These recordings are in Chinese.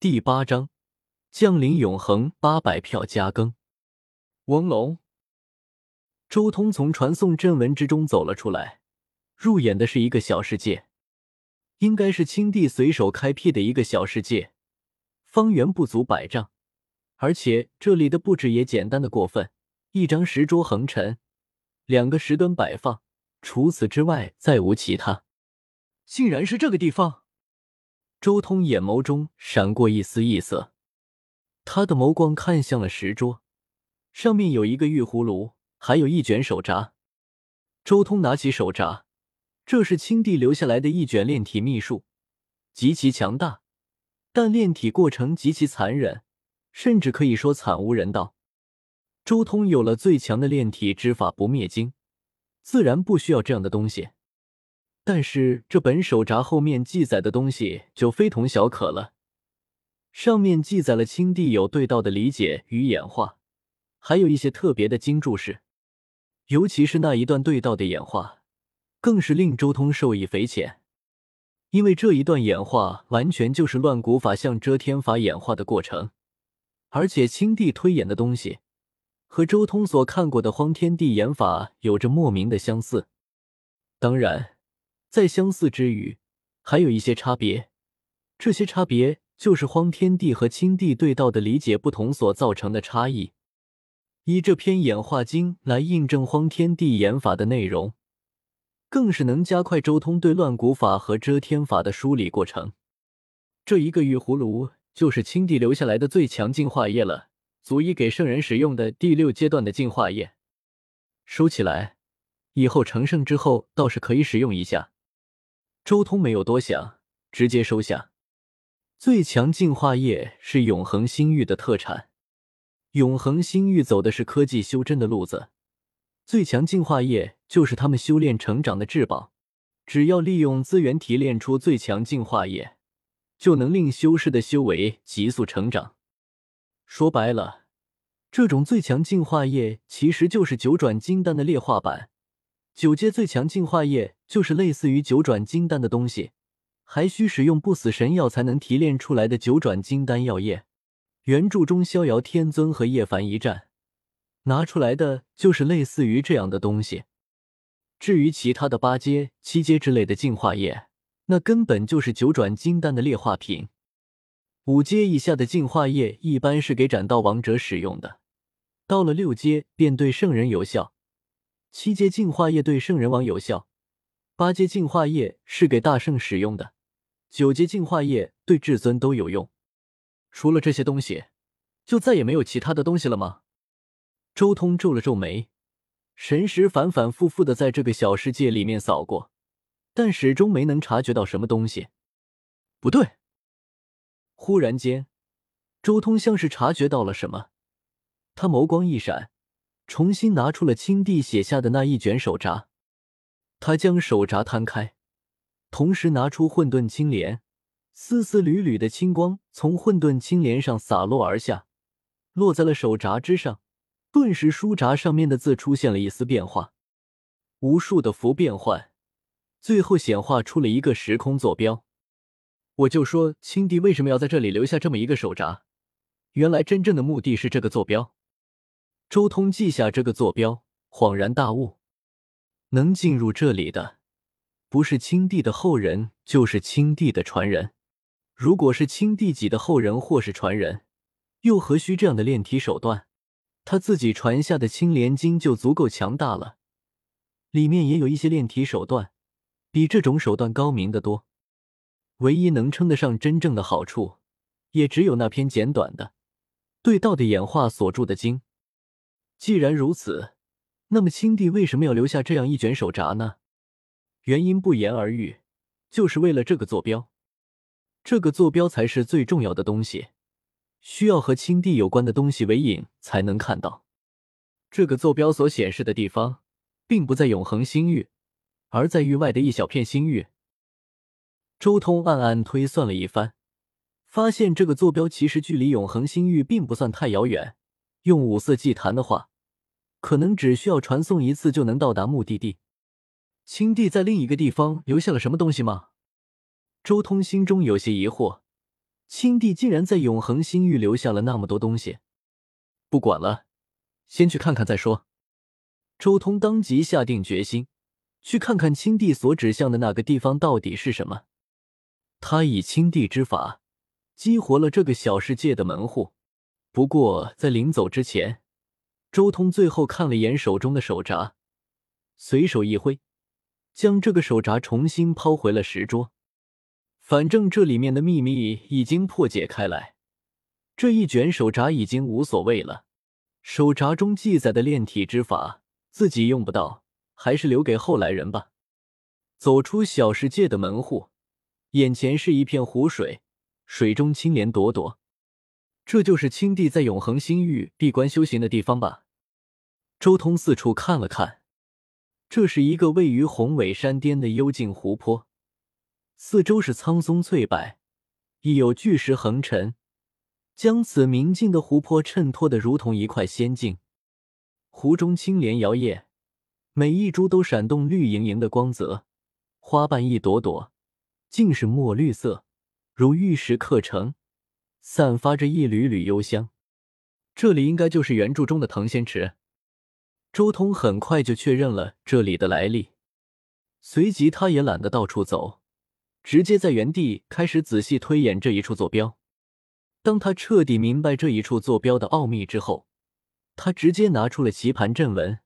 第八章，降临永恒八百票加更。翁龙，周通从传送阵纹之中走了出来，入眼的是一个小世界，应该是青帝随手开辟的一个小世界，方圆不足百丈，而且这里的布置也简单的过分，一张石桌横陈，两个石墩摆放，除此之外再无其他。竟然是这个地方！周通眼眸中闪过一丝异色，他的眸光看向了石桌，上面有一个玉葫芦，还有一卷手札。周通拿起手札，这是青帝留下来的一卷炼体秘术，极其强大，但炼体过程极其残忍，甚至可以说惨无人道。周通有了最强的炼体之法不灭经，自然不需要这样的东西。但是这本手札后面记载的东西就非同小可了，上面记载了青帝有对道的理解与演化，还有一些特别的经注释，尤其是那一段对道的演化，更是令周通受益匪浅。因为这一段演化完全就是乱古法向遮天法演化的过程，而且青帝推演的东西和周通所看过的荒天地演法有着莫名的相似，当然。在相似之余，还有一些差别。这些差别就是荒天帝和青帝对道的理解不同所造成的差异。以这篇演化经来印证荒天帝演法的内容，更是能加快周通对乱古法和遮天法的梳理过程。这一个玉葫芦就是青帝留下来的最强进化液了，足以给圣人使用的第六阶段的进化液。收起来，以后成圣之后倒是可以使用一下。周通没有多想，直接收下。最强进化液是永恒星域的特产，永恒星域走的是科技修真的路子，最强进化液就是他们修炼成长的至宝。只要利用资源提炼出最强进化液，就能令修士的修为急速成长。说白了，这种最强进化液其实就是九转金丹的劣化版。九阶最强进化液就是类似于九转金丹的东西，还需使用不死神药才能提炼出来的九转金丹药液。原著中，逍遥天尊和叶凡一战拿出来的就是类似于这样的东西。至于其他的八阶、七阶之类的进化液，那根本就是九转金丹的劣化品。五阶以下的进化液一般是给斩道王者使用的，到了六阶便对圣人有效。七阶净化液对圣人王有效，八阶净化液是给大圣使用的，九阶净化液对至尊都有用。除了这些东西，就再也没有其他的东西了吗？周通皱了皱眉，神识反反复复的在这个小世界里面扫过，但始终没能察觉到什么东西。不对，忽然间，周通像是察觉到了什么，他眸光一闪。重新拿出了青帝写下的那一卷手札，他将手札摊开，同时拿出混沌青莲，丝丝缕缕的青光从混沌青莲上洒落而下，落在了手札之上。顿时，书札上面的字出现了一丝变化，无数的符变换，最后显化出了一个时空坐标。我就说青帝为什么要在这里留下这么一个手札，原来真正的目的是这个坐标。周通记下这个坐标，恍然大悟：能进入这里的，不是青帝的后人，就是青帝的传人。如果是青帝己的后人或是传人，又何须这样的炼体手段？他自己传下的青莲经就足够强大了，里面也有一些炼体手段，比这种手段高明的多。唯一能称得上真正的好处，也只有那篇简短的对道的演化所著的经。既然如此，那么青帝为什么要留下这样一卷手札呢？原因不言而喻，就是为了这个坐标。这个坐标才是最重要的东西，需要和青帝有关的东西为引才能看到。这个坐标所显示的地方，并不在永恒星域，而在域外的一小片星域。周通暗暗推算了一番，发现这个坐标其实距离永恒星域并不算太遥远。用五色祭坛的话，可能只需要传送一次就能到达目的地。青帝在另一个地方留下了什么东西吗？周通心中有些疑惑。青帝竟然在永恒星域留下了那么多东西。不管了，先去看看再说。周通当即下定决心，去看看青帝所指向的那个地方到底是什么。他以青帝之法激活了这个小世界的门户。不过在临走之前，周通最后看了眼手中的手札，随手一挥，将这个手札重新抛回了石桌。反正这里面的秘密已经破解开来，这一卷手札已经无所谓了。手札中记载的炼体之法，自己用不到，还是留给后来人吧。走出小世界的门户，眼前是一片湖水，水中青莲朵朵。这就是青帝在永恒星域闭关修行的地方吧？周通四处看了看，这是一个位于宏伟山巅的幽静湖泊，四周是苍松翠柏，亦有巨石横陈，将此明净的湖泊衬托的如同一块仙境。湖中青莲摇曳，每一株都闪动绿莹莹的光泽，花瓣一朵朵，尽是墨绿色，如玉石刻成。散发着一缕缕幽香，这里应该就是原著中的藤仙池。周通很快就确认了这里的来历，随即他也懒得到处走，直接在原地开始仔细推演这一处坐标。当他彻底明白这一处坐标的奥秘之后，他直接拿出了棋盘阵纹，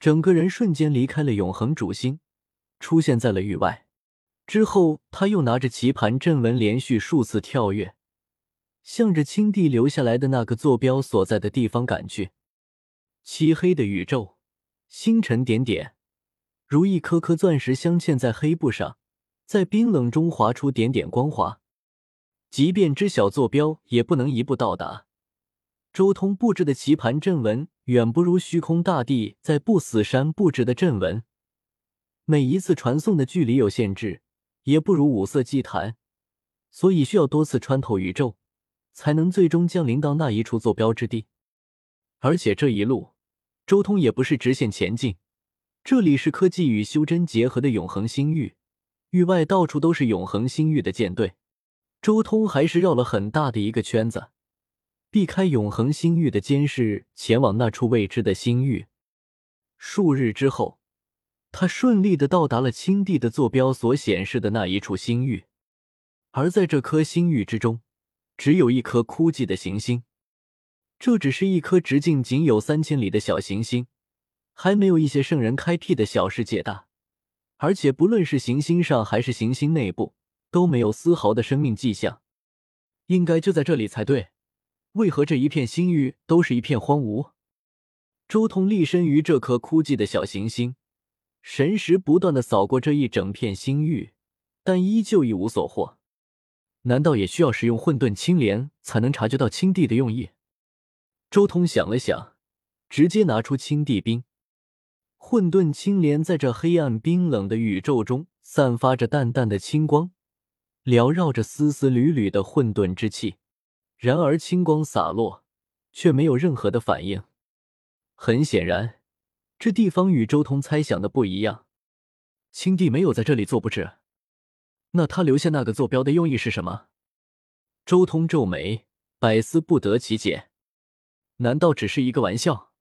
整个人瞬间离开了永恒主星，出现在了域外。之后，他又拿着棋盘阵纹连续数次跳跃。向着青帝留下来的那个坐标所在的地方赶去。漆黑的宇宙，星辰点点，如一颗颗钻石镶嵌在黑布上，在冰冷中划出点点光华。即便知晓坐标，也不能一步到达。周通布置的棋盘阵纹远不如虚空大帝在不死山布置的阵纹。每一次传送的距离有限制，也不如五色祭坛，所以需要多次穿透宇宙。才能最终降临到那一处坐标之地，而且这一路，周通也不是直线前进，这里是科技与修真结合的永恒星域，域外到处都是永恒星域的舰队，周通还是绕了很大的一个圈子，避开永恒星域的监视，前往那处未知的星域。数日之后，他顺利的到达了青帝的坐标所显示的那一处星域，而在这颗星域之中。只有一颗枯寂的行星，这只是一颗直径仅有三千里的小行星，还没有一些圣人开辟的小世界大。而且不论是行星上还是行星内部，都没有丝毫的生命迹象。应该就在这里才对，为何这一片星域都是一片荒芜？周通立身于这颗枯寂的小行星，神识不断的扫过这一整片星域，但依旧一无所获。难道也需要使用混沌青莲才能察觉到青帝的用意？周通想了想，直接拿出青帝冰。混沌青莲在这黑暗冰冷的宇宙中散发着淡淡的青光，缭绕着丝丝缕缕的混沌之气。然而青光洒落，却没有任何的反应。很显然，这地方与周通猜想的不一样。青帝没有在这里做布置。那他留下那个坐标的用意是什么？周通皱眉，百思不得其解。难道只是一个玩笑？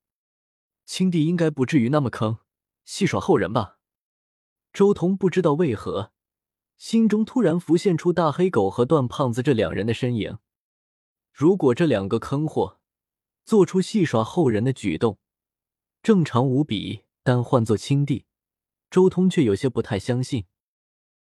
青帝应该不至于那么坑，戏耍后人吧？周通不知道为何，心中突然浮现出大黑狗和段胖子这两人的身影。如果这两个坑货做出戏耍后人的举动，正常无比，但换做青帝，周通却有些不太相信。